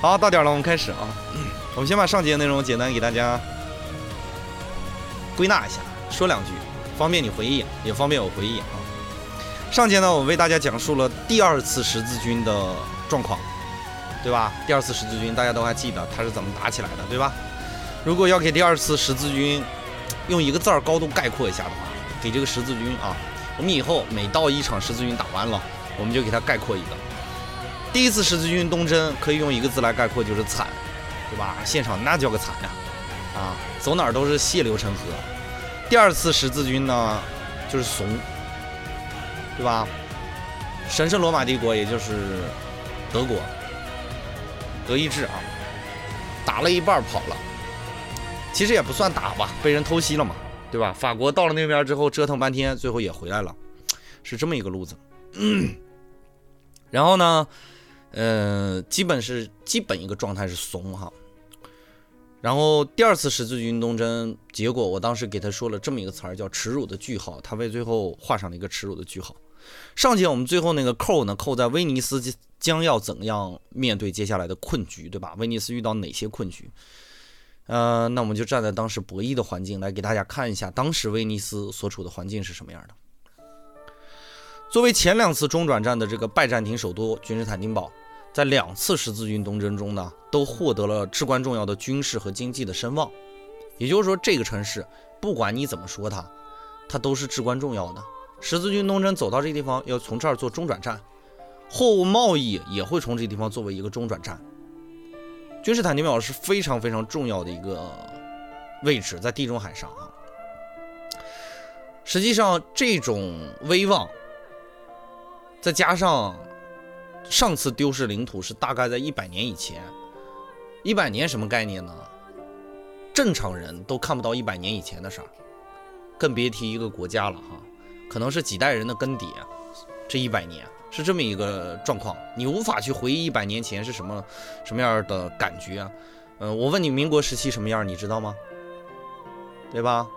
好，到点了，我们开始啊。我们先把上节内容简单给大家归纳一下，说两句，方便你回忆，也方便我回忆啊。上节呢，我为大家讲述了第二次十字军的状况，对吧？第二次十字军大家都还记得它是怎么打起来的，对吧？如果要给第二次十字军用一个字儿高度概括一下的话，给这个十字军啊，我们以后每到一场十字军打完了，我们就给它概括一个。第一次十字军东征可以用一个字来概括，就是惨，对吧？现场那叫个惨呀，啊，走哪儿都是血流成河。第二次十字军呢，就是怂，对吧？神圣罗马帝国也就是德国，德意志啊，打了一半跑了，其实也不算打吧，被人偷袭了嘛，对吧？法国到了那边之后折腾半天，最后也回来了，是这么一个路子。然后呢？呃，基本是基本一个状态是怂哈，然后第二次十字军东征结果，我当时给他说了这么一个词儿叫耻辱的句号，他为最后画上了一个耻辱的句号。上节我们最后那个扣呢，扣在威尼斯将要怎样面对接下来的困局，对吧？威尼斯遇到哪些困局？呃，那我们就站在当时博弈的环境来给大家看一下，当时威尼斯所处的环境是什么样的。作为前两次中转站的这个拜占庭首都君士坦丁堡，在两次十字军东征中呢，都获得了至关重要的军事和经济的声望。也就是说，这个城市不管你怎么说它，它都是至关重要的。十字军东征走到这地方，要从这儿做中转站，货物贸易也会从这地方作为一个中转站。君士坦丁堡是非常非常重要的一个位置，在地中海上啊。实际上，这种威望。再加上上次丢失领土是大概在一百年以前，一百年什么概念呢？正常人都看不到一百年以前的事儿，更别提一个国家了哈。可能是几代人的更迭，这一百年是这么一个状况，你无法去回忆一百年前是什么什么样的感觉啊？嗯，我问你，民国时期什么样，你知道吗？对吧？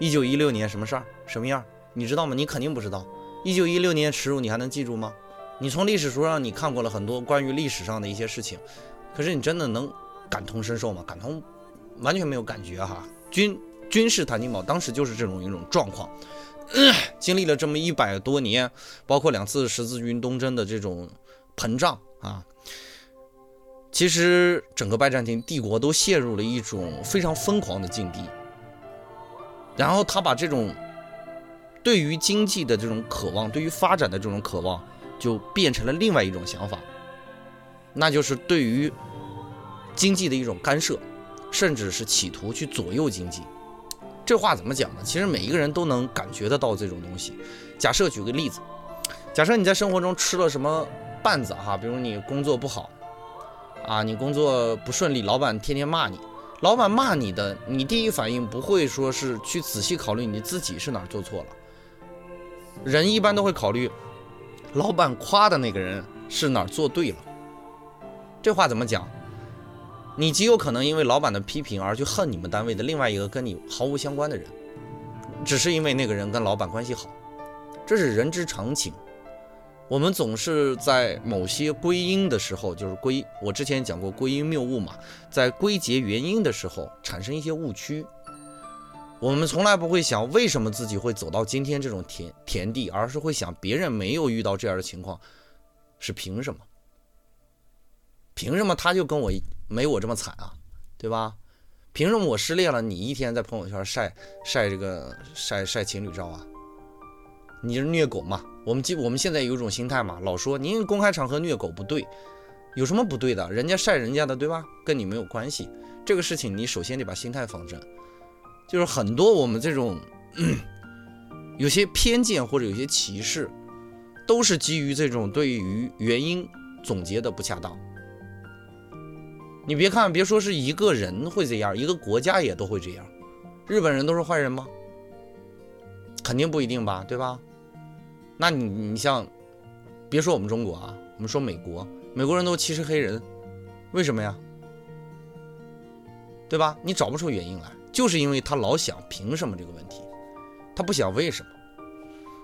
一九一六年什么事儿，什么样，你知道吗？你肯定不知道。一九一六年耻辱，你还能记住吗？你从历史书上你看过了很多关于历史上的一些事情，可是你真的能感同身受吗？感同完全没有感觉哈。军军事坦丁堡当时就是这种一种状况，经历了这么一百多年，包括两次十字军东征的这种膨胀啊，其实整个拜占庭帝国都陷入了一种非常疯狂的境地，然后他把这种。对于经济的这种渴望，对于发展的这种渴望，就变成了另外一种想法，那就是对于经济的一种干涉，甚至是企图去左右经济。这话怎么讲呢？其实每一个人都能感觉得到这种东西。假设举个例子，假设你在生活中吃了什么绊子哈，比如你工作不好啊，你工作不顺利，老板天天骂你，老板骂你的，你第一反应不会说是去仔细考虑你自己是哪儿做错了。人一般都会考虑，老板夸的那个人是哪儿做对了。这话怎么讲？你极有可能因为老板的批评而去恨你们单位的另外一个跟你毫无相关的人，只是因为那个人跟老板关系好，这是人之常情。我们总是在某些归因的时候，就是归我之前讲过归因谬误嘛，在归结原因的时候产生一些误区。我们从来不会想为什么自己会走到今天这种田田地，而是会想别人没有遇到这样的情况，是凭什么？凭什么他就跟我没我这么惨啊？对吧？凭什么我失恋了，你一天在朋友圈晒晒这个晒晒情侣照啊？你是虐狗嘛？我们记我们现在有一种心态嘛，老说您公开场合虐狗不对，有什么不对的？人家晒人家的，对吧？跟你没有关系。这个事情你首先得把心态放正。就是很多我们这种有些偏见或者有些歧视，都是基于这种对于原因总结的不恰当。你别看，别说是一个人会这样，一个国家也都会这样。日本人都是坏人吗？肯定不一定吧，对吧？那你你像，别说我们中国啊，我们说美国，美国人都歧视黑人，为什么呀？对吧？你找不出原因来。就是因为他老想凭什么这个问题，他不想为什么，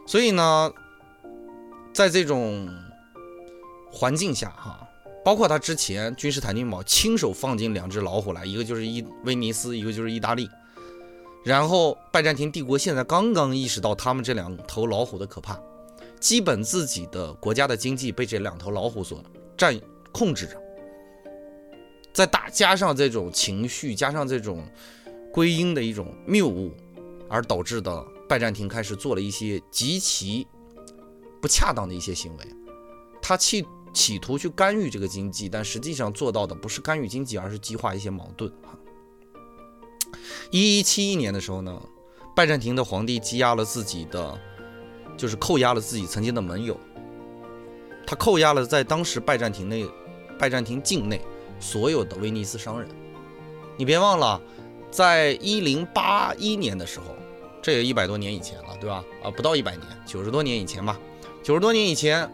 所以呢，在这种环境下哈，包括他之前君士坦丁堡亲手放进两只老虎来，一个就是伊威尼斯，一个就是意大利。然后拜占庭帝国现在刚刚意识到他们这两头老虎的可怕，基本自己的国家的经济被这两头老虎所占控制着。再大加上这种情绪，加上这种归因的一种谬误，而导致的拜占庭开始做了一些极其不恰当的一些行为，他企企图去干预这个经济，但实际上做到的不是干预经济，而是激化一些矛盾。哈一一七一年的时候呢，拜占庭的皇帝羁押了自己的，就是扣押了自己曾经的盟友，他扣押了在当时拜占庭内、拜占庭境内所有的威尼斯商人。你别忘了，在一零八一年的时候，这也一百多年以前了，对吧？啊，不到一百年，九十多年以前吧。九十多年以前，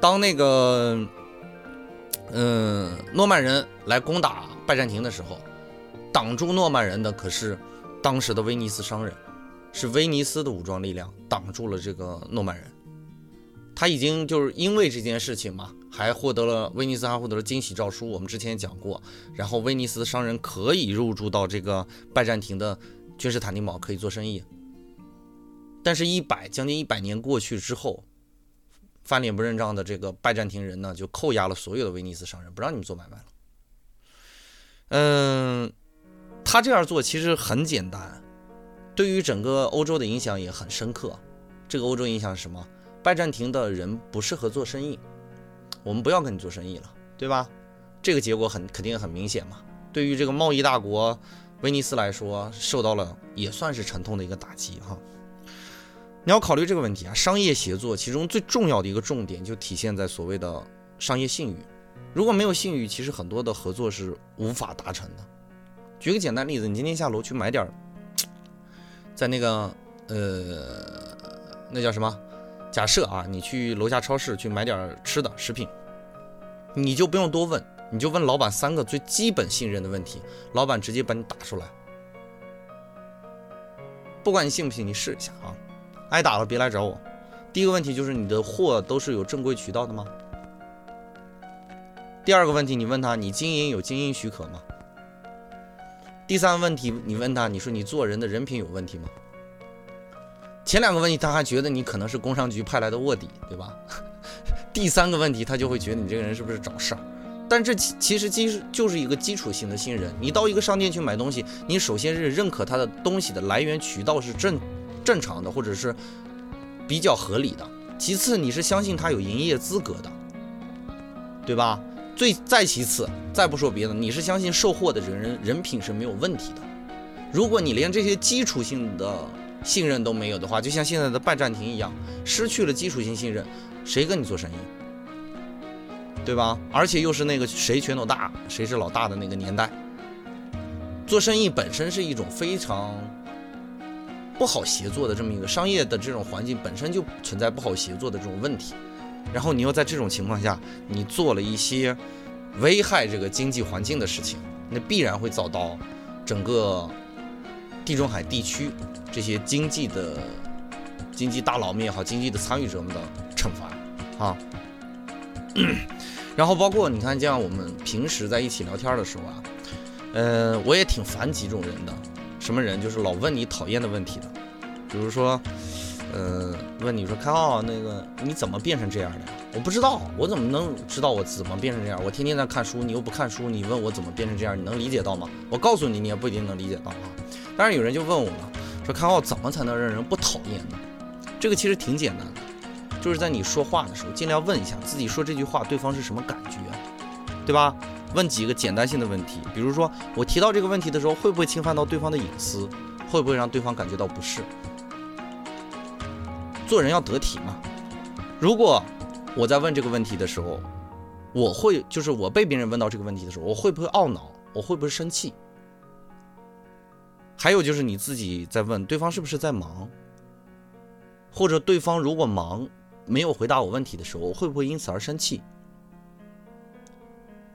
当那个，嗯，诺曼人来攻打拜占庭的时候。挡住诺曼人的可是当时的威尼斯商人，是威尼斯的武装力量挡住了这个诺曼人。他已经就是因为这件事情嘛，还获得了威尼斯还获得了惊喜诏书。我们之前也讲过，然后威尼斯商人可以入驻到这个拜占庭的君士坦丁堡可以做生意。但是，一百将近一百年过去之后，翻脸不认账的这个拜占庭人呢，就扣押了所有的威尼斯商人，不让你们做买卖了。嗯。他这样做其实很简单，对于整个欧洲的影响也很深刻。这个欧洲影响是什么？拜占庭的人不适合做生意，我们不要跟你做生意了，对吧？这个结果很肯定很明显嘛。对于这个贸易大国威尼斯来说，受到了也算是沉痛的一个打击哈。你要考虑这个问题啊，商业协作其中最重要的一个重点就体现在所谓的商业信誉。如果没有信誉，其实很多的合作是无法达成的。举个简单例子，你今天下楼去买点儿，在那个呃，那叫什么？假设啊，你去楼下超市去买点吃的食品，你就不用多问，你就问老板三个最基本信任的问题，老板直接把你打出来。不管你信不信，你试一下啊！挨打了别来找我。第一个问题就是你的货都是有正规渠道的吗？第二个问题，你问他你经营有经营许可吗？第三个问题，你问他，你说你做人的人品有问题吗？前两个问题他还觉得你可能是工商局派来的卧底，对吧？第三个问题他就会觉得你这个人是不是找事儿？但这其其实基就是一个基础性的信任。你到一个商店去买东西，你首先是认可他的东西的来源渠道是正正常的，或者是比较合理的。其次，你是相信他有营业资格的，对吧？最再其次，再不说别的，你是相信售货的人人人品是没有问题的。如果你连这些基础性的信任都没有的话，就像现在的拜占庭一样，失去了基础性信任，谁跟你做生意？对吧？而且又是那个谁拳头大，谁是老大的那个年代，做生意本身是一种非常不好协作的这么一个商业的这种环境，本身就存在不好协作的这种问题。然后你又在这种情况下，你做了一些危害这个经济环境的事情，那必然会遭到整个地中海地区这些经济的经济大佬们也好，经济的参与者们的惩罚啊。然后包括你看，像我们平时在一起聊天的时候啊，呃，我也挺烦几种人的，什么人就是老问你讨厌的问题的，比如说。呃，问你说开号那个你怎么变成这样的？我不知道，我怎么能知道我怎么变成这样？我天天在看书，你又不看书，你问我怎么变成这样？你能理解到吗？我告诉你，你也不一定能理解到啊。当然有人就问我了，说开号怎么才能让人不讨厌呢？这个其实挺简单的，就是在你说话的时候，尽量问一下自己说这句话对方是什么感觉，对吧？问几个简单性的问题，比如说我提到这个问题的时候，会不会侵犯到对方的隐私？会不会让对方感觉到不适？做人要得体嘛。如果我在问这个问题的时候，我会就是我被别人问到这个问题的时候，我会不会懊恼？我会不会生气？还有就是你自己在问对方是不是在忙，或者对方如果忙没有回答我问题的时候，我会不会因此而生气？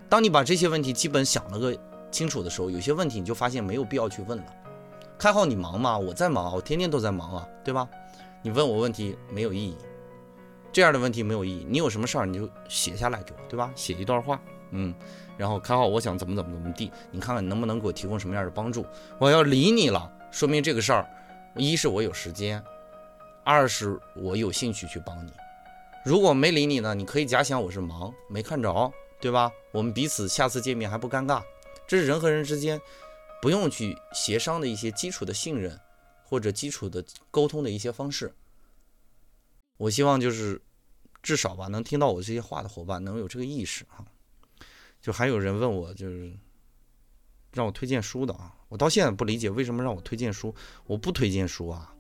当你把这些问题基本想了个清楚的时候，有些问题你就发现没有必要去问了。开号你忙吗？我在忙，我天天都在忙啊，对吧？你问我问题没有意义，这样的问题没有意义。你有什么事儿你就写下来给我，对吧？写一段话，嗯，然后开好，我想怎么怎么怎么地，你看看能不能给我提供什么样的帮助。我要理你了，说明这个事儿，一是我有时间，二是我有兴趣去帮你。如果没理你呢，你可以假想我是忙没看着，对吧？我们彼此下次见面还不尴尬，这是人和人之间不用去协商的一些基础的信任或者基础的沟通的一些方式。我希望就是至少吧，能听到我这些话的伙伴能有这个意识啊。就还有人问我，就是让我推荐书的啊，我到现在不理解为什么让我推荐书，我不推荐书啊，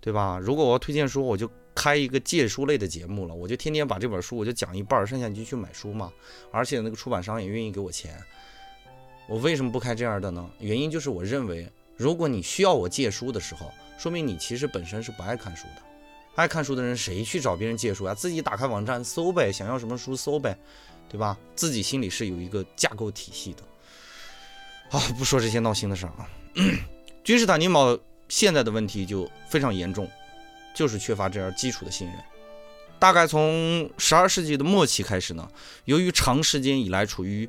对吧？如果我要推荐书，我就。开一个借书类的节目了，我就天天把这本书我就讲一半，剩下你就去买书嘛。而且那个出版商也愿意给我钱。我为什么不开这样的呢？原因就是我认为，如果你需要我借书的时候，说明你其实本身是不爱看书的。爱看书的人谁去找别人借书啊？自己打开网站搜呗，想要什么书搜呗，对吧？自己心里是有一个架构体系的。啊，不说这些闹心的事儿啊。君士坦丁堡现在的问题就非常严重。就是缺乏这样基础的信任。大概从十二世纪的末期开始呢，由于长时间以来处于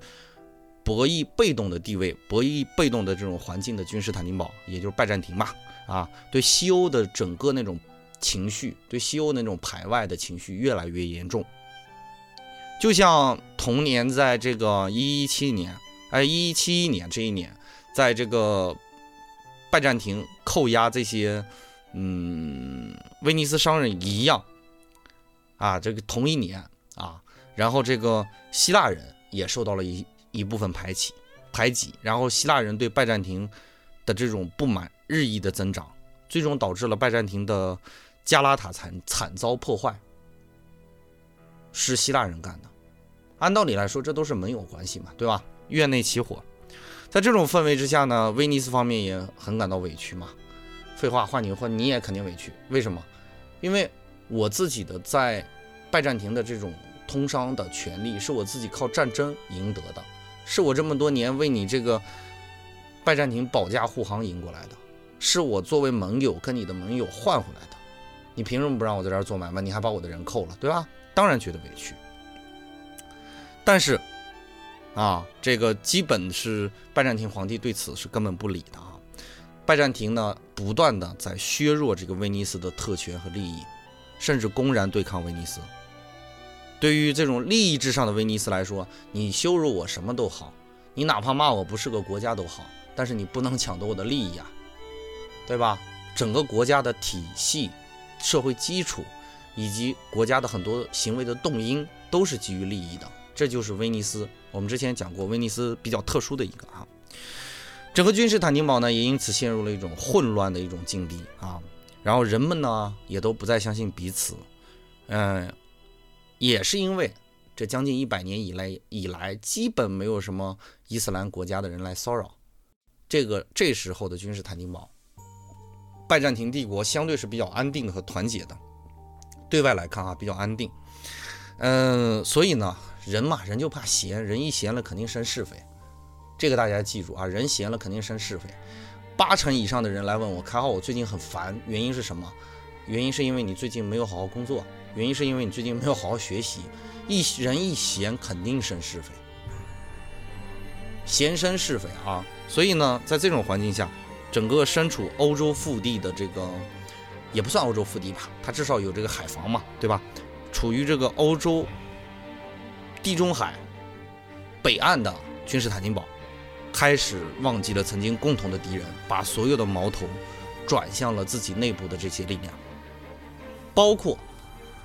博弈被动的地位、博弈被动的这种环境的君士坦丁堡，也就是拜占庭吧，啊，对西欧的整个那种情绪，对西欧那种排外的情绪越来越严重。就像同年在这个一一七年，哎，一一七一年这一年，在这个拜占庭扣押这些。嗯，威尼斯商人一样啊，这个同一年啊，然后这个希腊人也受到了一一部分排挤排挤，然后希腊人对拜占庭的这种不满日益的增长，最终导致了拜占庭的加拉塔惨惨遭破坏，是希腊人干的。按道理来说，这都是盟友关系嘛，对吧？院内起火，在这种氛围之下呢，威尼斯方面也很感到委屈嘛。废话，换你换你也肯定委屈。为什么？因为我自己的在拜占庭的这种通商的权利，是我自己靠战争赢得的，是我这么多年为你这个拜占庭保驾护航赢过来的，是我作为盟友跟你的盟友换回来的。你凭什么不让我在这儿做买卖？你还把我的人扣了，对吧？当然觉得委屈。但是啊，这个基本是拜占庭皇帝对此是根本不理的啊。拜占庭呢，不断的在削弱这个威尼斯的特权和利益，甚至公然对抗威尼斯。对于这种利益至上的威尼斯来说，你羞辱我什么都好，你哪怕骂我不是个国家都好，但是你不能抢夺我的利益啊，对吧？整个国家的体系、社会基础以及国家的很多行为的动因，都是基于利益的。这就是威尼斯，我们之前讲过，威尼斯比较特殊的一个啊。整个君士坦丁堡呢，也因此陷入了一种混乱的一种境地啊。然后人们呢，也都不再相信彼此。嗯，也是因为这将近一百年以来以来，基本没有什么伊斯兰国家的人来骚扰。这个这时候的君士坦丁堡，拜占庭帝国相对是比较安定和团结的。对外来看啊，比较安定。嗯，所以呢，人嘛，人就怕闲，人一闲了，肯定生是非。这个大家记住啊，人闲了肯定生是非。八成以上的人来问我，开号我最近很烦，原因是什么？原因是因为你最近没有好好工作，原因是因为你最近没有好好学习。一人一闲肯定生是非，闲生是非啊。所以呢，在这种环境下，整个身处欧洲腹地的这个，也不算欧洲腹地吧，它至少有这个海防嘛，对吧？处于这个欧洲地中海北岸的君士坦丁堡。开始忘记了曾经共同的敌人，把所有的矛头转向了自己内部的这些力量，包括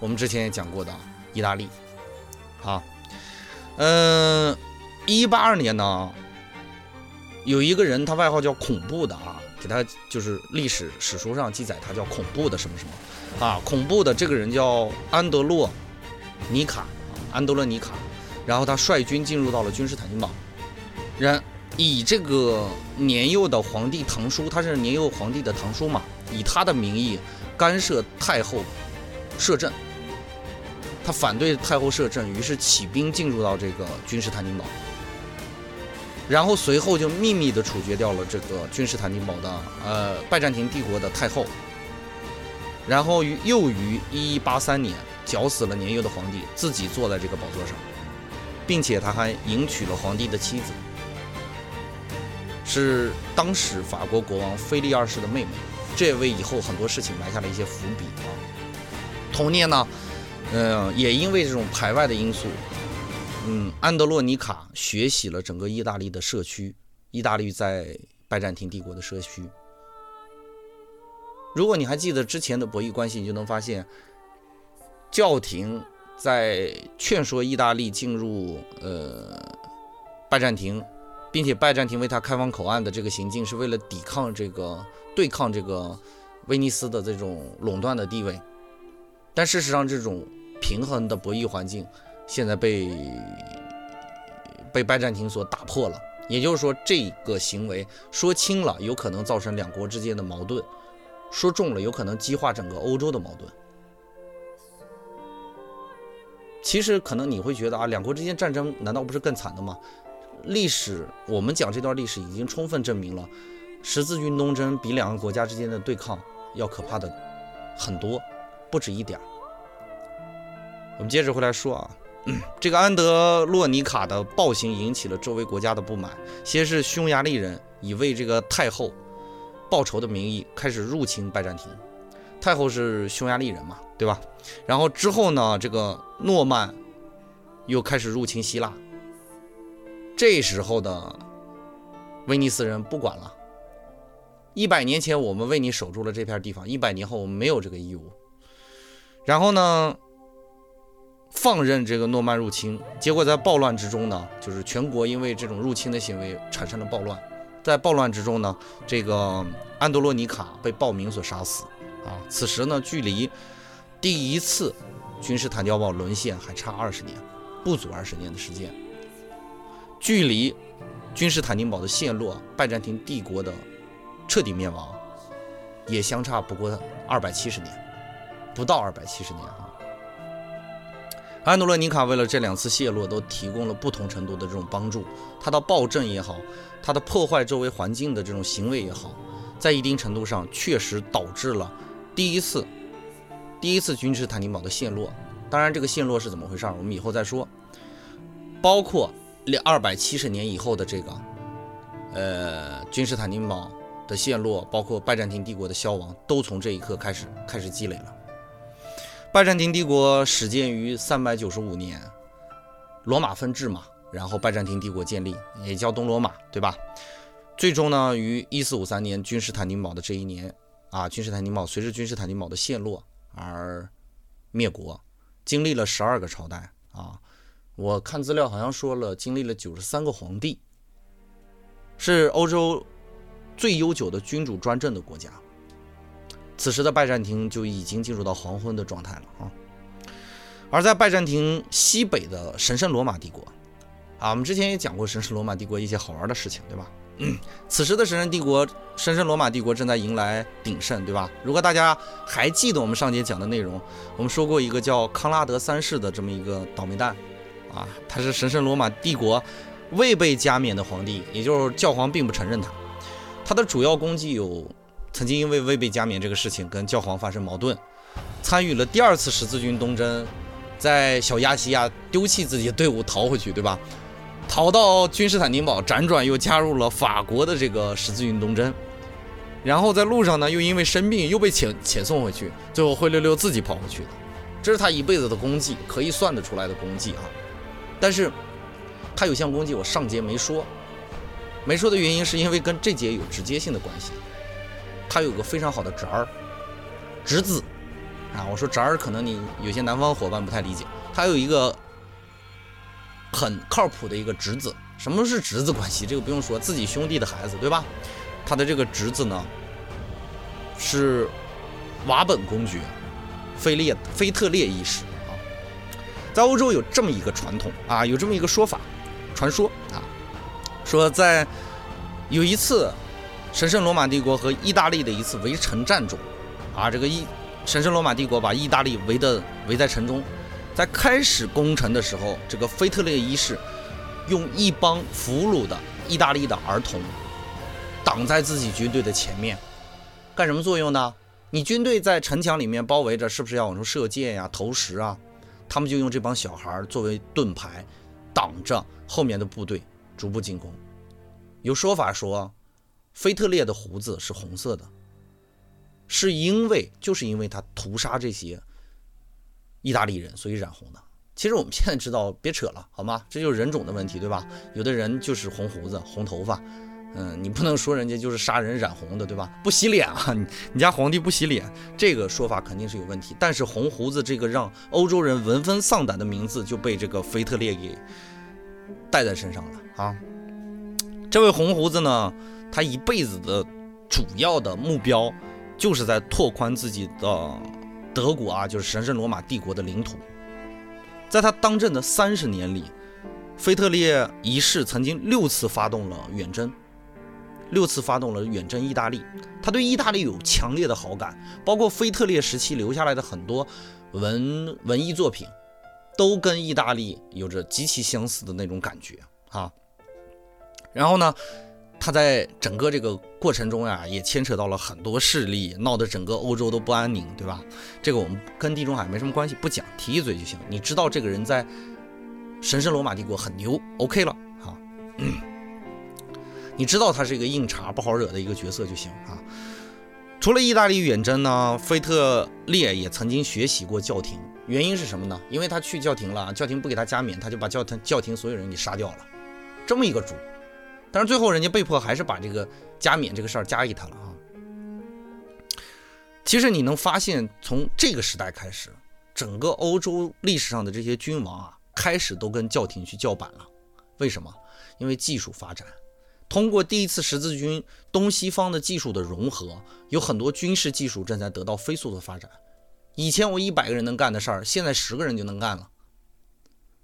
我们之前也讲过的意大利。啊，嗯，一八二年呢，有一个人，他外号叫恐怖的啊，给他就是历史史书上记载他叫恐怖的什么什么。啊，恐怖的这个人叫安德洛尼卡，安德洛尼卡，然后他率军进入到了君士坦丁堡，然。以这个年幼的皇帝堂叔，他是年幼皇帝的堂叔嘛，以他的名义干涉太后摄政，他反对太后摄政，于是起兵进入到这个君士坦丁堡，然后随后就秘密的处决掉了这个君士坦丁堡的呃拜占庭帝国的太后，然后于又于一一八三年绞死了年幼的皇帝，自己坐在这个宝座上，并且他还迎娶了皇帝的妻子，是当时法国国王菲利二世的妹妹，这也为以后很多事情埋下了一些伏笔啊。同年呢，嗯，也因为这种排外的因素，嗯，安德洛尼卡学习了整个意大利的社区，意大利在拜占庭帝国的社区。如果你还记得之前的博弈关系，你就能发现，教廷在劝说意大利进入呃拜占庭，并且拜占庭为他开放口岸的这个行径，是为了抵抗这个对抗这个威尼斯的这种垄断的地位。但事实上，这种平衡的博弈环境现在被被拜占庭所打破了。也就是说，这个行为说轻了，有可能造成两国之间的矛盾。说重了，有可能激化整个欧洲的矛盾。其实可能你会觉得啊，两国之间战争难道不是更惨的吗？历史我们讲这段历史已经充分证明了，十字军东征比两个国家之间的对抗要可怕的很多，不止一点我们接着回来说啊，这个安德洛尼卡的暴行引起了周围国家的不满，先是匈牙利人以为这个太后。报仇的名义开始入侵拜占庭，太后是匈牙利人嘛，对吧？然后之后呢，这个诺曼又开始入侵希腊。这时候的威尼斯人不管了，一百年前我们为你守住了这片地方，一百年后我们没有这个义务。然后呢，放任这个诺曼入侵，结果在暴乱之中呢，就是全国因为这种入侵的行为产生了暴乱。在暴乱之中呢，这个安德罗尼卡被暴民所杀死啊。此时呢，距离第一次君士坦丁堡沦陷还差二十年，不足二十年的时间。距离君士坦丁堡的陷落、拜占庭帝国的彻底灭亡，也相差不过二百七十年，不到二百七十年啊。安德罗尼卡为了这两次陷落，都提供了不同程度的这种帮助。他的暴政也好，他的破坏周围环境的这种行为也好，在一定程度上确实导致了第一次第一次君士坦丁堡的陷落。当然，这个陷落是怎么回事，我们以后再说。包括两二百七十年以后的这个呃君士坦丁堡的陷落，包括拜占庭帝国的消亡，都从这一刻开始开始积累了。拜占庭帝国始建于三百九十五年，罗马分治嘛，然后拜占庭帝国建立，也叫东罗马，对吧？最终呢，于一四五三年君士坦丁堡的这一年啊，君士坦丁堡随着君士坦丁堡的陷落而灭国，经历了十二个朝代啊，我看资料好像说了经历了九十三个皇帝，是欧洲最悠久的君主专政的国家。此时的拜占庭就已经进入到黄昏的状态了啊，而在拜占庭西北的神圣罗马帝国，啊，我们之前也讲过神圣罗马帝国一些好玩的事情，对吧？此时的神圣帝国，神圣罗马帝国正在迎来鼎盛，对吧？如果大家还记得我们上节讲的内容，我们说过一个叫康拉德三世的这么一个倒霉蛋，啊，他是神圣罗马帝国未被加冕的皇帝，也就是教皇并不承认他，他的主要功绩有。曾经因为未被加冕这个事情跟教皇发生矛盾，参与了第二次十字军东征，在小亚细亚丢弃自己的队伍逃回去，对吧？逃到君士坦丁堡，辗转又加入了法国的这个十字军东征，然后在路上呢又因为生病又被遣遣送回去，最后灰溜溜自己跑回去的，这是他一辈子的功绩，可以算得出来的功绩啊。但是他有项功绩我上节没说，没说的原因是因为跟这节有直接性的关系。他有个非常好的侄儿，侄子，啊，我说侄儿可能你有些南方伙伴不太理解，他有一个很靠谱的一个侄子。什么是侄子关系？这个不用说，自己兄弟的孩子，对吧？他的这个侄子呢，是瓦本公爵，菲列菲特烈一世啊。在欧洲有这么一个传统啊，有这么一个说法，传说啊，说在有一次。神圣罗马帝国和意大利的一次围城战中，啊，这个意神圣罗马帝国把意大利围的围在城中，在开始攻城的时候，这个腓特烈一世用一帮俘虏的意大利的儿童挡在自己军队的前面，干什么作用呢？你军队在城墙里面包围着，是不是要往出射箭呀、投石啊？他们就用这帮小孩作为盾牌，挡着后面的部队逐步进攻。有说法说，菲特烈的胡子是红色的，是因为就是因为他屠杀这些意大利人，所以染红的。其实我们现在知道，别扯了，好吗？这就是人种的问题，对吧？有的人就是红胡子、红头发，嗯，你不能说人家就是杀人染红的，对吧？不洗脸啊，你你家皇帝不洗脸，这个说法肯定是有问题。但是红胡子这个让欧洲人闻风丧胆的名字就被这个腓特烈给带在身上了啊。这位红胡子呢，他一辈子的主要的目标就是在拓宽自己的德国啊，就是神圣罗马帝国的领土。在他当政的三十年里，腓特烈一世曾经六次发动了远征，六次发动了远征意大利。他对意大利有强烈的好感，包括腓特烈时期留下来的很多文文艺作品，都跟意大利有着极其相似的那种感觉啊。然后呢？他在整个这个过程中呀，也牵扯到了很多势力，闹得整个欧洲都不安宁，对吧？这个我们跟地中海没什么关系，不讲，提一嘴就行。你知道这个人在神圣罗马帝国很牛，OK 了啊？你知道他是一个硬茬，不好惹的一个角色就行啊。除了意大利远征呢，菲特烈也曾经学习过教廷，原因是什么呢？因为他去教廷了，教廷不给他加冕，他就把教廷教廷所有人给杀掉了，这么一个主。但是最后人家被迫还是把这个加冕这个事儿加给他了啊。其实你能发现，从这个时代开始，整个欧洲历史上的这些君王啊，开始都跟教廷去叫板了。为什么？因为技术发展，通过第一次十字军东西方的技术的融合，有很多军事技术正在得到飞速的发展。以前我一百个人能干的事儿，现在十个人就能干了。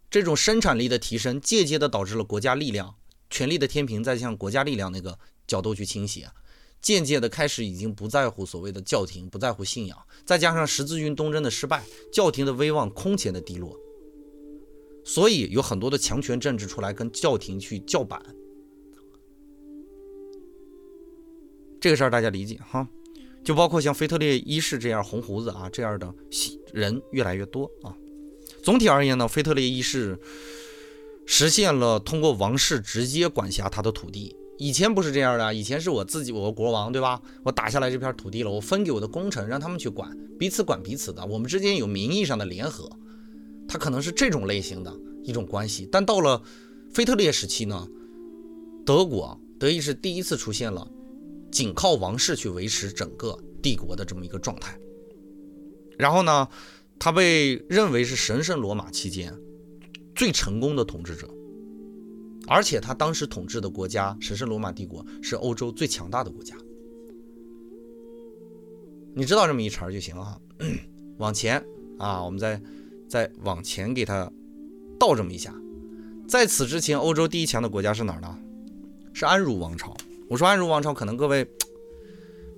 这种生产力的提升，间接的导致了国家力量。权力的天平在向国家力量那个角度去倾斜，渐渐的开始已经不在乎所谓的教廷，不在乎信仰，再加上十字军东征的失败，教廷的威望空前的低落，所以有很多的强权政治出来跟教廷去叫板，这个事儿大家理解哈，就包括像腓特烈一世这样红胡子啊这样的人越来越多啊，总体而言呢，腓特烈一世。实现了通过王室直接管辖他的土地。以前不是这样的，以前是我自己，我国王，对吧？我打下来这片土地了，我分给我的功臣，让他们去管，彼此管彼此的。我们之间有名义上的联合，他可能是这种类型的一种关系。但到了腓特烈时期呢，德国德意志第一次出现了仅靠王室去维持整个帝国的这么一个状态。然后呢，他被认为是神圣罗马期间。最成功的统治者，而且他当时统治的国家神圣罗马帝国是欧洲最强大的国家。你知道这么一茬就行啊。往前啊，我们再再往前给他倒这么一下。在此之前，欧洲第一强的国家是哪儿呢？是安茹王朝。我说安茹王朝，可能各位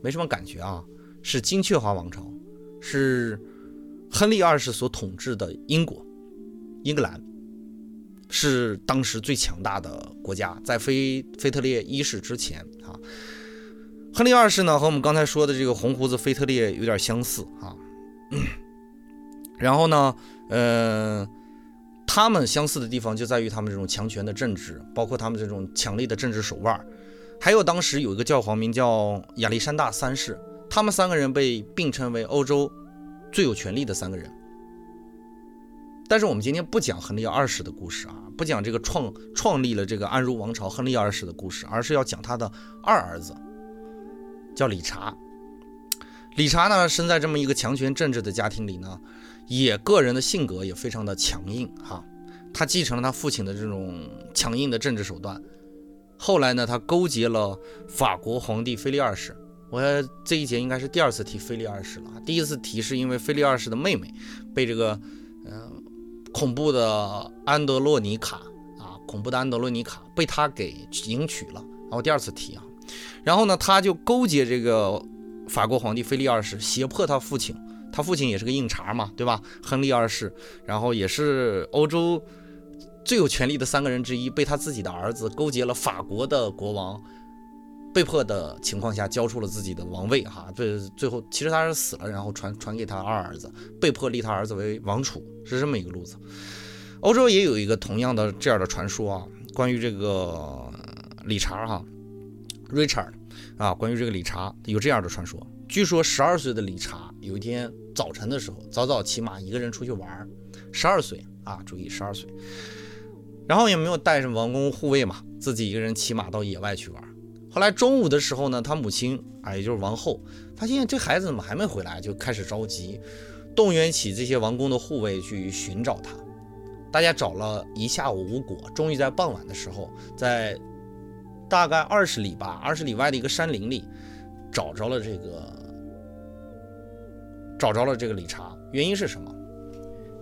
没什么感觉啊。是金雀花王朝，是亨利二世所统治的英国、英格兰。是当时最强大的国家，在腓腓特烈一世之前啊，亨利二世呢和我们刚才说的这个红胡子腓特烈有点相似啊。然后呢，呃，他们相似的地方就在于他们这种强权的政治，包括他们这种强力的政治手腕，还有当时有一个教皇名叫亚历山大三世，他们三个人被并称为欧洲最有权力的三个人。但是我们今天不讲亨利二世的故事啊，不讲这个创创立了这个安茹王朝亨利二世的故事，而是要讲他的二儿子，叫理查。理查呢，生在这么一个强权政治的家庭里呢，也个人的性格也非常的强硬哈。他继承了他父亲的这种强硬的政治手段。后来呢，他勾结了法国皇帝腓力二世。我这一节应该是第二次提腓力二世了，第一次提是因为腓力二世的妹妹被这个。恐怖的安德洛尼卡啊，恐怖的安德洛尼卡被他给迎娶了。然后第二次提啊，然后呢，他就勾结这个法国皇帝腓力二世，胁迫他父亲。他父亲也是个硬茬嘛，对吧？亨利二世，然后也是欧洲最有权力的三个人之一，被他自己的儿子勾结了法国的国王被迫的情况下交出了自己的王位哈，这最后其实他是死了，然后传传给他二儿子，被迫立他儿子为王储，是这么一个路子。欧洲也有一个同样的这样的传说啊，关于这个理查哈，Richard 啊，关于这个理查有这样的传说，据说十二岁的理查有一天早晨的时候，早早骑马一个人出去玩，十二岁啊，注意十二岁，然后也没有带上王宫护卫嘛，自己一个人骑马到野外去玩。后来中午的时候呢，他母亲啊，也就是王后，发现这孩子怎么还没回来，就开始着急，动员起这些王宫的护卫去寻找他。大家找了一下午无果，终于在傍晚的时候，在大概二十里吧，二十里外的一个山林里，找着了这个，找着了这个理查。原因是什么？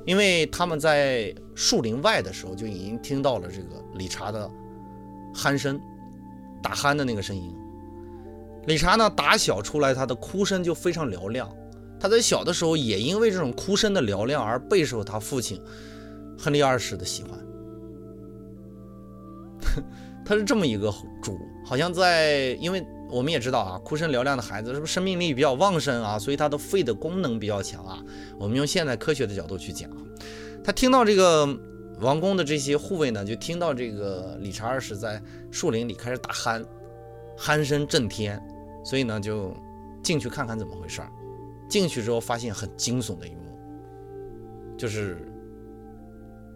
因为他们在树林外的时候就已经听到了这个理查的鼾声。打鼾的那个声音，理查呢打小出来，他的哭声就非常嘹亮。他在小的时候也因为这种哭声的嘹亮而备受他父亲亨利二世的喜欢。他是这么一个主，好像在，因为我们也知道啊，哭声嘹亮的孩子是不是生命力比较旺盛啊？所以他的肺的功能比较强啊。我们用现代科学的角度去讲，他听到这个。王宫的这些护卫呢，就听到这个理查二世在树林里开始打鼾，鼾声震天，所以呢就进去看看怎么回事儿。进去之后发现很惊悚的一幕，就是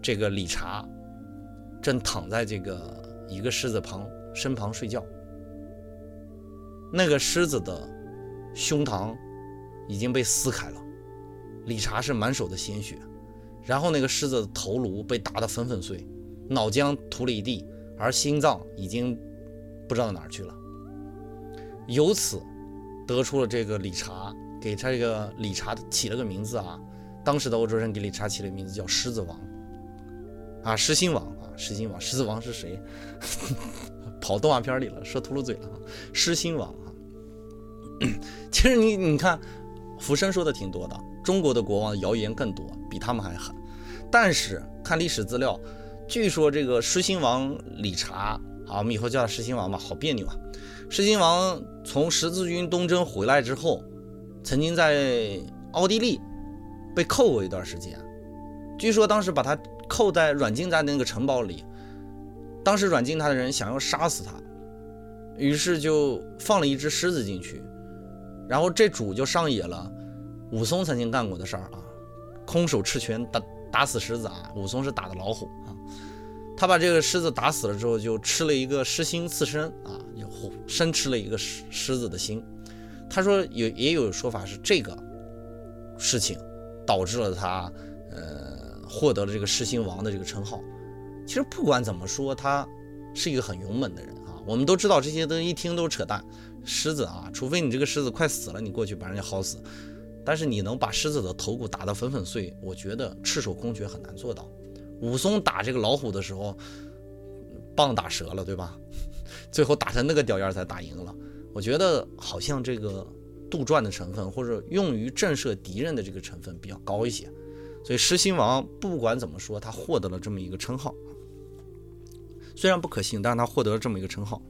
这个理查正躺在这个一个狮子旁身旁睡觉，那个狮子的胸膛已经被撕开了，理查是满手的鲜血。然后那个狮子的头颅被打得粉粉碎，脑浆涂了一地，而心脏已经不知道哪儿去了。由此得出了这个理查给他这个理查起了个名字啊，当时的欧洲人给理查起了名字叫狮子王啊，狮心王啊，狮心王，狮子王是谁？跑动画片里了，说秃噜嘴了，狮心王啊。其实你你看，福生说的挺多的。中国的国王谣言更多，比他们还狠。但是看历史资料，据说这个狮心王理查，啊，我们以后叫他狮心王吧，好别扭啊。狮心王从十字军东征回来之后，曾经在奥地利被扣过一段时间。据说当时把他扣在软禁在那个城堡里，当时软禁他的人想要杀死他，于是就放了一只狮子进去，然后这主就上野了。武松曾经干过的事儿啊，空手持拳打打死狮子啊，武松是打的老虎啊。他把这个狮子打死了之后，就吃了一个狮心刺身啊，就生吃了一个狮狮子的心。他说有也有说法是这个事情导致了他呃获得了这个狮心王的这个称号。其实不管怎么说，他是一个很勇猛的人啊。我们都知道这些东西一听都是扯淡，狮子啊，除非你这个狮子快死了，你过去把人家薅死。但是你能把狮子的头骨打得粉粉碎，我觉得赤手空拳很难做到。武松打这个老虎的时候，棒打折了，对吧？最后打成那个屌样才打赢了。我觉得好像这个杜撰的成分或者用于震慑敌人的这个成分比较高一些。所以狮心王不管怎么说，他获得了这么一个称号，虽然不可信，但是他获得了这么一个称号。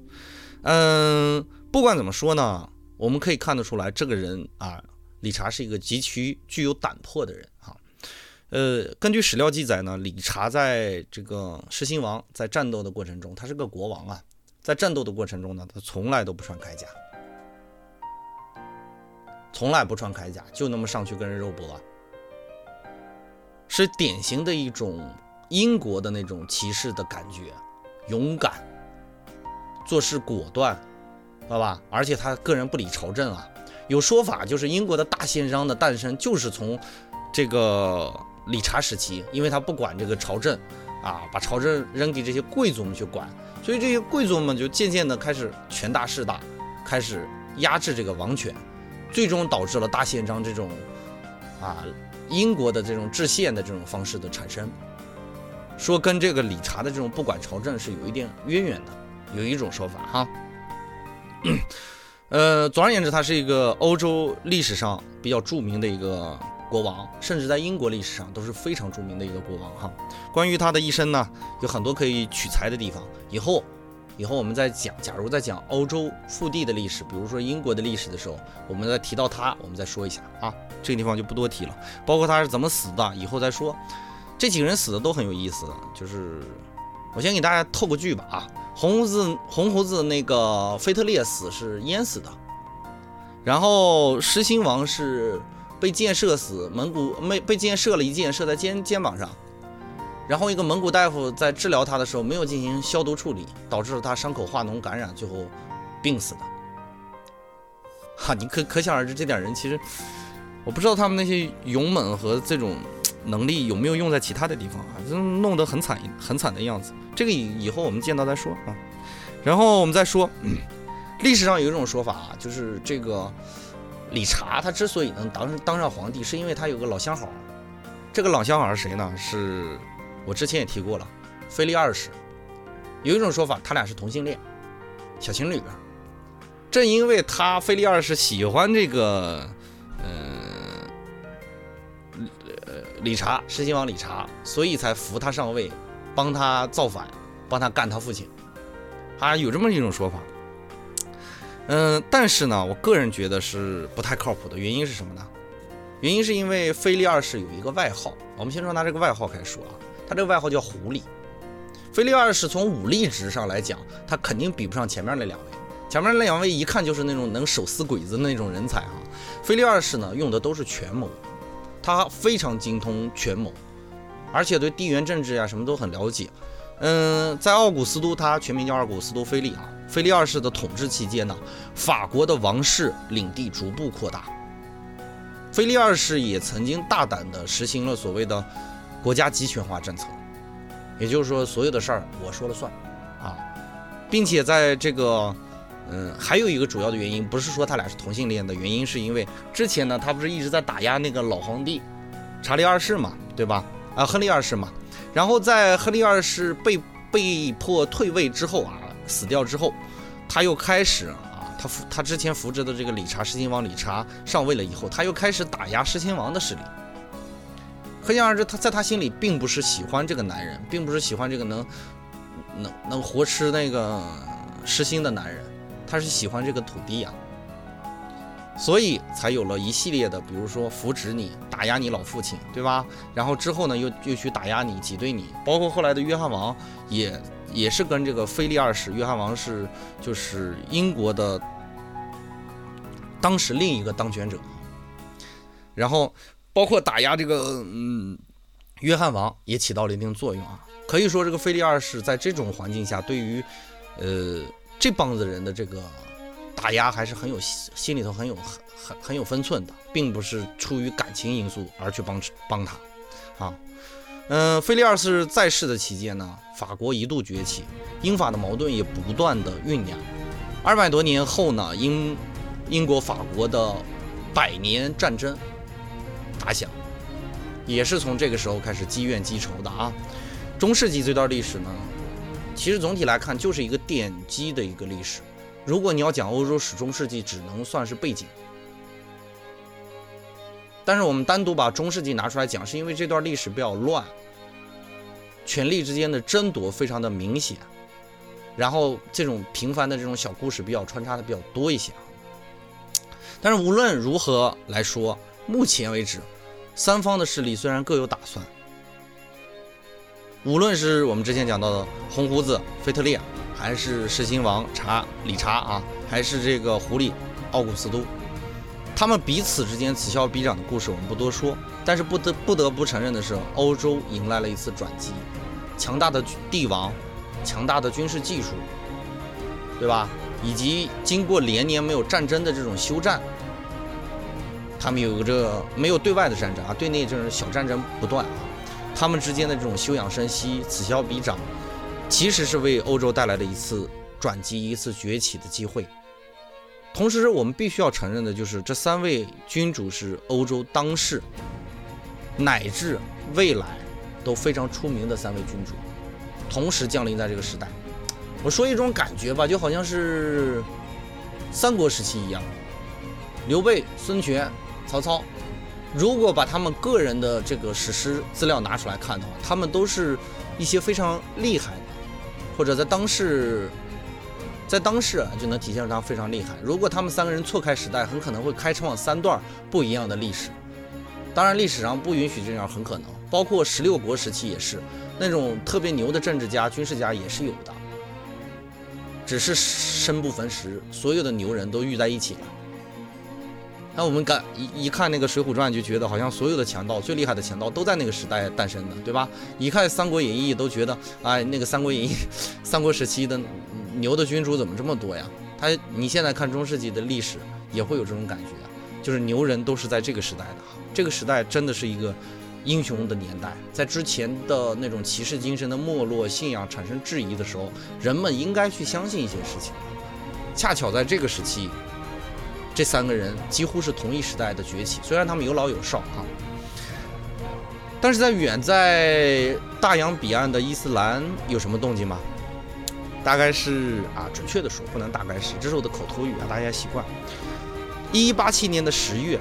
嗯，不管怎么说呢，我们可以看得出来，这个人啊。理查是一个极其具有胆魄的人哈，呃，根据史料记载呢，理查在这个狮心王在战斗的过程中，他是个国王啊，在战斗的过程中呢，他从来都不穿铠甲，从来不穿铠甲，就那么上去跟人肉搏，是典型的一种英国的那种骑士的感觉，勇敢，做事果断，知道吧？而且他个人不理朝政啊。有说法，就是英国的大宪章的诞生就是从这个理查时期，因为他不管这个朝政，啊，把朝政扔给这些贵族们去管，所以这些贵族们就渐渐的开始权大势大，开始压制这个王权，最终导致了大宪章这种啊英国的这种制宪的这种方式的产生。说跟这个理查的这种不管朝政是有一点渊源的，有一种说法哈。呃，总而言之，他是一个欧洲历史上比较著名的一个国王，甚至在英国历史上都是非常著名的一个国王哈。关于他的一生呢，有很多可以取材的地方，以后以后我们在讲，假如在讲欧洲腹地的历史，比如说英国的历史的时候，我们再提到他，我们再说一下啊。这个地方就不多提了，包括他是怎么死的，以后再说。这几个人死的都很有意思，就是我先给大家透个剧吧啊。红胡子红胡子那个腓特烈死是淹死的，然后狮心王是被箭射死，蒙古没被箭射了一箭，射在肩肩膀上。然后一个蒙古大夫在治疗他的时候没有进行消毒处理，导致了他伤口化脓感染，最后病死的。哈，你可可想而知，这点人其实我不知道他们那些勇猛和这种能力有没有用在其他的地方啊，就弄得很惨很惨的样子。这个以以后我们见到再说啊。然后我们再说，历史上有一种说法啊，就是这个理查他之所以能当当上皇帝，是因为他有个老相好。这个老相好是谁呢？是。我之前也提过了，菲利二世有一种说法，他俩是同性恋，小情侣。正因为他菲利二世喜欢这个，嗯，理查，狮心王理查，所以才扶他上位，帮他造反，帮他干他父亲。啊，有这么一种说法。嗯，但是呢，我个人觉得是不太靠谱的。原因是什么呢？原因是因为菲利二世有一个外号，我们先从他这个外号开始说啊。他这个外号叫狐狸。菲利二世从武力值上来讲，他肯定比不上前面那两位。前面那两位一看就是那种能手撕鬼子的那种人才啊。菲利二世呢，用的都是权谋，他非常精通权谋，而且对地缘政治呀什么都很了解。嗯，在奥古斯都，他全名叫奥古斯都菲利啊。菲利二世的统治期间呢，法国的王室领地逐步扩大。菲利二世也曾经大胆地实行了所谓的。国家集权化政策，也就是说，所有的事儿我说了算，啊，并且在这个，嗯，还有一个主要的原因，不是说他俩是同性恋的原因，是因为之前呢，他不是一直在打压那个老皇帝查理二世嘛，对吧？啊，亨利二世嘛。然后在亨利二世被被迫退位之后啊，死掉之后，他又开始啊，他扶他之前扶植的这个理查狮心王理查上位了以后，他又开始打压狮心王的势力。可想而知，他在他心里并不是喜欢这个男人，并不是喜欢这个能能能活吃那个失心的男人，他是喜欢这个土地呀，所以才有了一系列的，比如说扶植你、打压你老父亲，对吧？然后之后呢，又又去打压你、挤兑你，包括后来的约翰王也也是跟这个菲利二世，约翰王是就是英国的当时另一个当权者，然后。包括打压这个，嗯，约翰王也起到了一定作用啊。可以说，这个菲利二世在这种环境下，对于，呃，这帮子人的这个打压还是很有心里头很有很很很有分寸的，并不是出于感情因素而去帮帮他，啊，嗯，菲利二世在世的期间呢，法国一度崛起，英法的矛盾也不断的酝酿。二百多年后呢，英英国法国的百年战争。打响，也是从这个时候开始积怨积仇的啊。中世纪这段历史呢，其实总体来看就是一个奠基的一个历史。如果你要讲欧洲史，中世纪只能算是背景。但是我们单独把中世纪拿出来讲，是因为这段历史比较乱，权力之间的争夺非常的明显，然后这种平凡的这种小故事比较穿插的比较多一些。但是无论如何来说。目前为止，三方的势力虽然各有打算，无论是我们之前讲到的红胡子腓特烈，还是狮心王查理查啊，还是这个狐狸奥古斯都，他们彼此之间此消彼长的故事我们不多说。但是不得不得不承认的是，欧洲迎来了一次转机，强大的帝王，强大的军事技术，对吧？以及经过连年没有战争的这种休战。他们有个这没有对外的战争啊，对内这种小战争不断啊。他们之间的这种休养生息、此消彼长，其实是为欧洲带来了一次转机、一次崛起的机会。同时，我们必须要承认的就是，这三位君主是欧洲当世乃至未来都非常出名的三位君主，同时降临在这个时代。我说一种感觉吧，就好像是三国时期一样，刘备、孙权。曹操，如果把他们个人的这个史诗资料拿出来看的话，他们都是一些非常厉害的，或者在当世在当时就能体现出他非常厉害。如果他们三个人错开时代，很可能会开创三段不一样的历史。当然，历史上不允许这样，很可能，包括十六国时期也是，那种特别牛的政治家、军事家也是有的，只是生不逢时，所有的牛人都遇在一起了。那我们看一一看那个《水浒传》，就觉得好像所有的强盗、最厉害的强盗都在那个时代诞生的，对吧？一看《三国演义》，都觉得，哎，那个《三国演义》，三国时期的牛的君主怎么这么多呀？他，你现在看中世纪的历史，也会有这种感觉，就是牛人都是在这个时代的。这个时代真的是一个英雄的年代，在之前的那种骑士精神的没落、信仰产生质疑的时候，人们应该去相信一些事情。恰巧在这个时期。这三个人几乎是同一时代的崛起，虽然他们有老有少啊，但是在远在大洋彼岸的伊斯兰有什么动静吗？大概是啊，准确的说不能大概是，这是我的口头语啊，大家习惯。一一八七年的十月，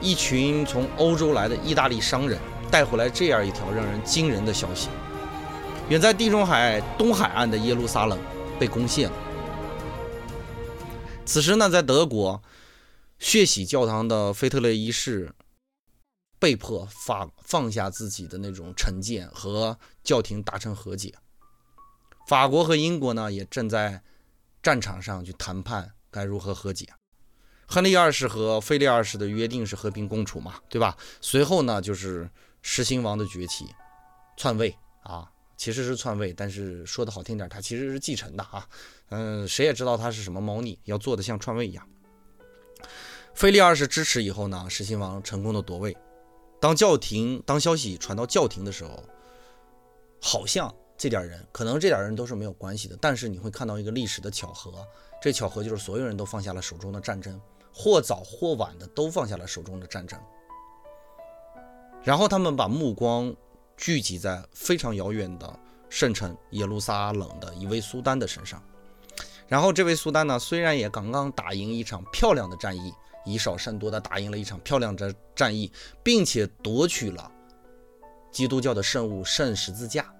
一群从欧洲来的意大利商人带回来这样一条让人惊人的消息：远在地中海东海岸的耶路撒冷被攻陷了。此时呢，在德国，血洗教堂的腓特烈一世被迫放放下自己的那种成见，和教廷达成和解。法国和英国呢，也正在战场上去谈判该如何和解。亨利二世和菲利二世的约定是和平共处嘛，对吧？随后呢，就是实兴王的崛起，篡位啊。其实是篡位，但是说的好听点，他其实是继承的啊。嗯，谁也知道他是什么猫腻，要做的像篡位一样。腓力二世支持以后呢，实心王成功的夺位。当教廷当消息传到教廷的时候，好像这点人，可能这点人都是没有关系的。但是你会看到一个历史的巧合，这巧合就是所有人都放下了手中的战争，或早或晚的都放下了手中的战争，然后他们把目光。聚集在非常遥远的圣城耶路撒冷的一位苏丹的身上，然后这位苏丹呢，虽然也刚刚打赢一场漂亮的战役，以少胜多的打赢了一场漂亮的战役，并且夺取了基督教的圣物圣十字架。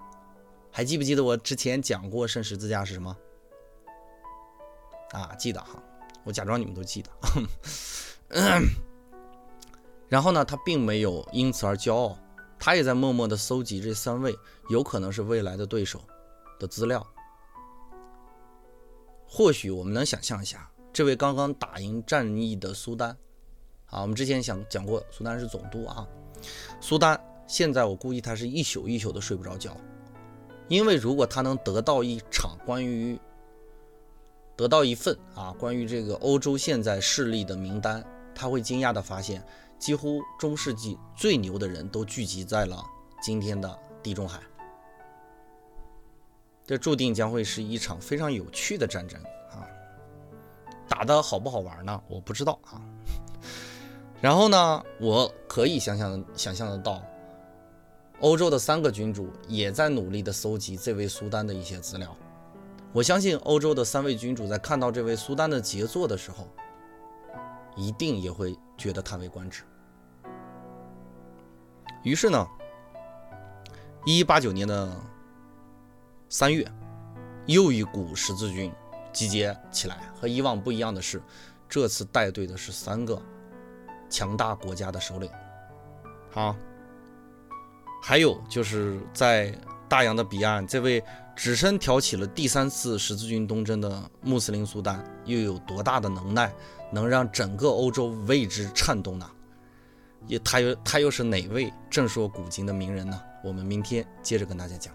还记不记得我之前讲过圣十字架是什么？啊，记得哈，我假装你们都记得。然后呢，他并没有因此而骄傲。他也在默默地搜集这三位有可能是未来的对手的资料。或许我们能想象一下，这位刚刚打赢战役的苏丹，啊，我们之前想讲过，苏丹是总督啊。苏丹现在我估计他是一宿一宿的睡不着觉，因为如果他能得到一场关于得到一份啊关于这个欧洲现在势力的名单，他会惊讶地发现。几乎中世纪最牛的人都聚集在了今天的地中海，这注定将会是一场非常有趣的战争啊！打的好不好玩呢？我不知道啊。然后呢，我可以想象想象得到，欧洲的三个君主也在努力的搜集这位苏丹的一些资料。我相信欧洲的三位君主在看到这位苏丹的杰作的时候。一定也会觉得叹为观止。于是呢，一一八九年的三月，又一股十字军集结起来。和以往不一样的是，这次带队的是三个强大国家的首领。好，还有就是在大洋的彼岸，这位只身挑起了第三次十字军东征的穆斯林苏丹，又有多大的能耐？能让整个欧洲为之颤动呢？也他又他又是哪位正说古今的名人呢？我们明天接着跟大家讲。